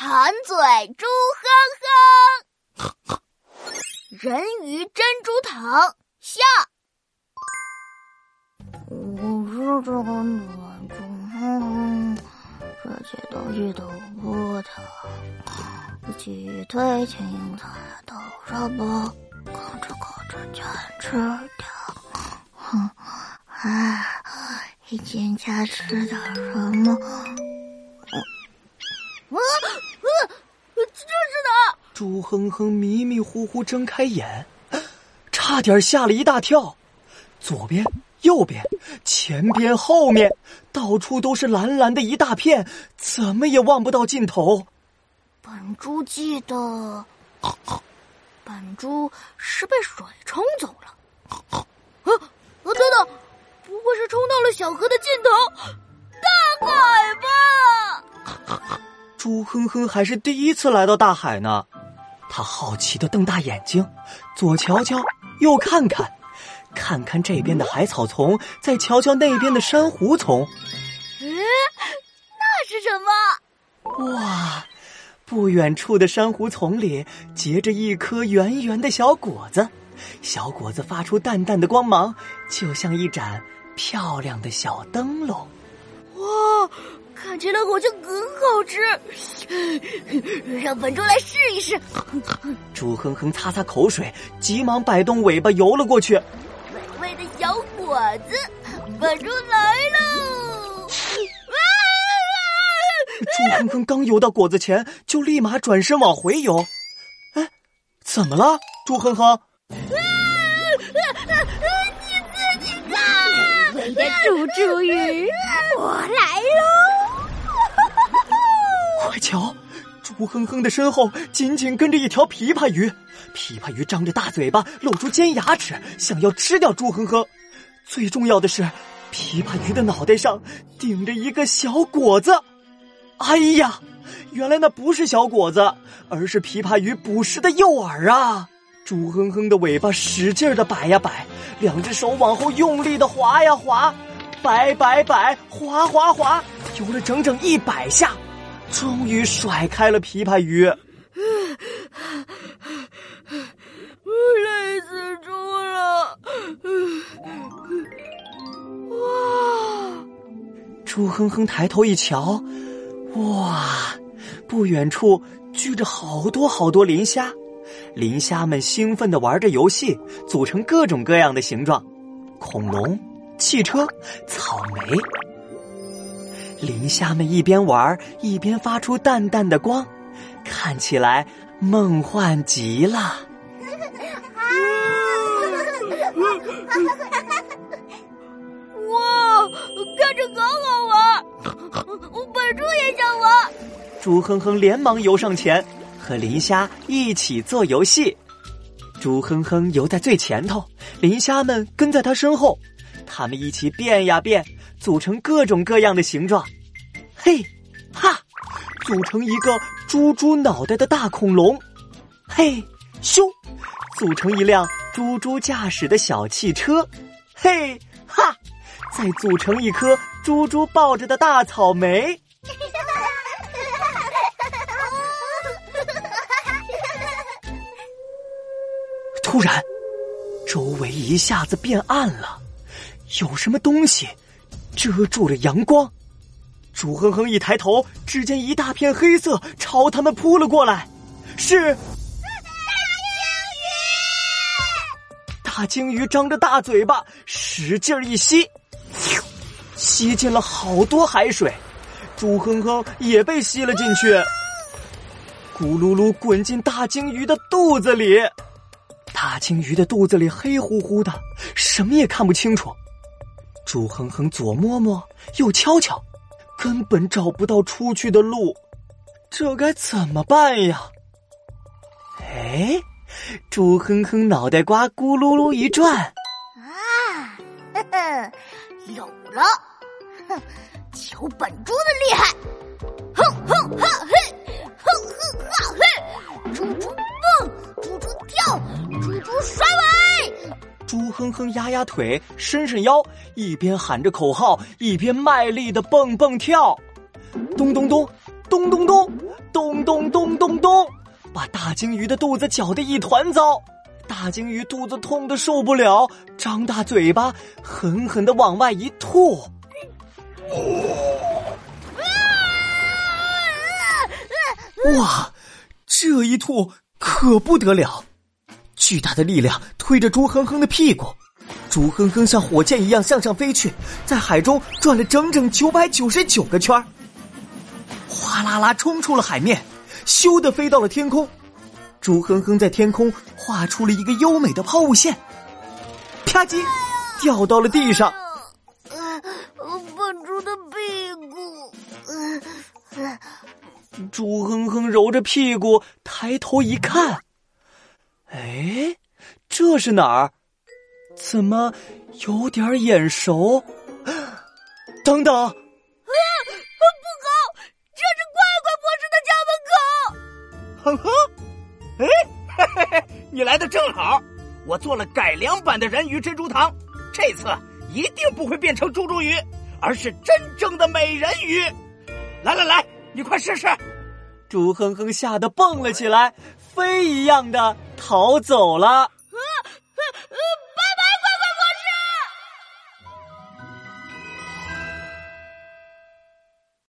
馋嘴猪哼哼，人鱼珍珠糖下。我是这个暖猪哼哼，这些东西都不疼，鸡腿、青菜都什么？吭哧吭哧全吃掉。哼，哎，今天吃点什么？啊啊！这是哪？猪哼哼迷迷糊糊睁开眼，差点吓了一大跳。左边、右边、前边、后面，到处都是蓝蓝的一大片，怎么也望不到尽头。本猪记得，本猪是被水冲走了。啊！等等，不会是冲到了小河的尽头，大海吧？猪哼哼还是第一次来到大海呢，他好奇的瞪大眼睛，左瞧瞧，右看看，看看这边的海草丛，再瞧瞧那边的珊瑚丛。嗯，那是什么？哇！不远处的珊瑚丛里结着一颗圆圆的小果子，小果子发出淡淡的光芒，就像一盏漂亮的小灯笼。哇！看起来好像很好吃，让本猪来试一试。猪哼哼擦擦口水，急忙摆动尾巴游了过去。美味的小果子，本猪来喽！猪哼哼刚游到果子前，就立马转身往回游。哎，怎么了，猪哼哼？你自己看，美味的猪猪鱼，我来喽！快瞧，猪哼哼的身后紧紧跟着一条琵琶鱼，琵琶鱼张着大嘴巴，露出尖牙齿，想要吃掉猪哼哼。最重要的是，琵琶鱼的脑袋上顶着一个小果子。哎呀，原来那不是小果子，而是琵琶鱼捕食的诱饵啊！猪哼哼的尾巴使劲的摆呀摆，两只手往后用力的划呀划，摆摆摆，划划划，游了整整一百下，终于甩开了琵琶鱼。累死猪了！哇！猪哼哼抬头一瞧。哇！不远处聚着好多好多磷虾，磷虾们兴奋的玩着游戏，组成各种各样的形状：恐龙、汽车、草莓。磷虾们一边玩一边发出淡淡的光，看起来梦幻极了。哇，看着好好玩！我本猪也想玩。猪哼哼连忙游上前，和磷虾一起做游戏。猪哼哼游在最前头，磷虾们跟在他身后。他们一起变呀变，组成各种各样的形状。嘿，哈，组成一个猪猪脑袋的大恐龙。嘿，咻，组成一辆猪猪驾驶的小汽车。嘿，哈，再组成一颗猪猪抱着的大草莓。突然，周围一下子变暗了，有什么东西遮住了阳光。猪哼哼一抬头，只见一大片黑色朝他们扑了过来，是大鲸鱼。大鲸鱼张着大嘴巴，使劲一吸，吸进了好多海水。猪哼哼也被吸了进去，咕噜噜滚进大鲸鱼的肚子里。大鲸鱼的肚子里黑乎乎的，什么也看不清楚。猪哼哼左摸摸，右敲敲，根本找不到出去的路，这该怎么办呀？哎，猪哼哼脑袋瓜咕噜噜一转，啊，呵呵，有了！哼，瞧本猪的厉害！哼哼哈嘿，哼哼哈嘿，猪，猪猪哼哼压压腿，伸伸腰，一边喊着口号，一边卖力的蹦蹦跳。咚咚咚，咚咚咚，咚咚咚咚咚，把大鲸鱼的肚子搅得一团糟。大鲸鱼肚子痛的受不了，张大嘴巴，狠狠的往外一吐。哇，这一吐可不得了！巨大的力量推着猪哼哼的屁股，猪哼哼像火箭一样向上飞去，在海中转了整整九百九十九个圈，哗啦啦冲出了海面，咻的飞到了天空。猪哼哼在天空画出了一个优美的抛物线，啪叽，掉到了地上。笨猪的屁股。猪哼哼揉着屁股，抬头一看，哎，这是哪儿？怎么有点眼熟？等等，啊，不好，这是怪怪博士的家门口。哼哼，哎，嘿嘿嘿，你来的正好，我做了改良版的人鱼珍珠糖，这次一定不会变成猪猪鱼，而是真正的美人鱼。来来来。你快试试！猪哼哼吓得蹦了起来，飞一样的逃走了。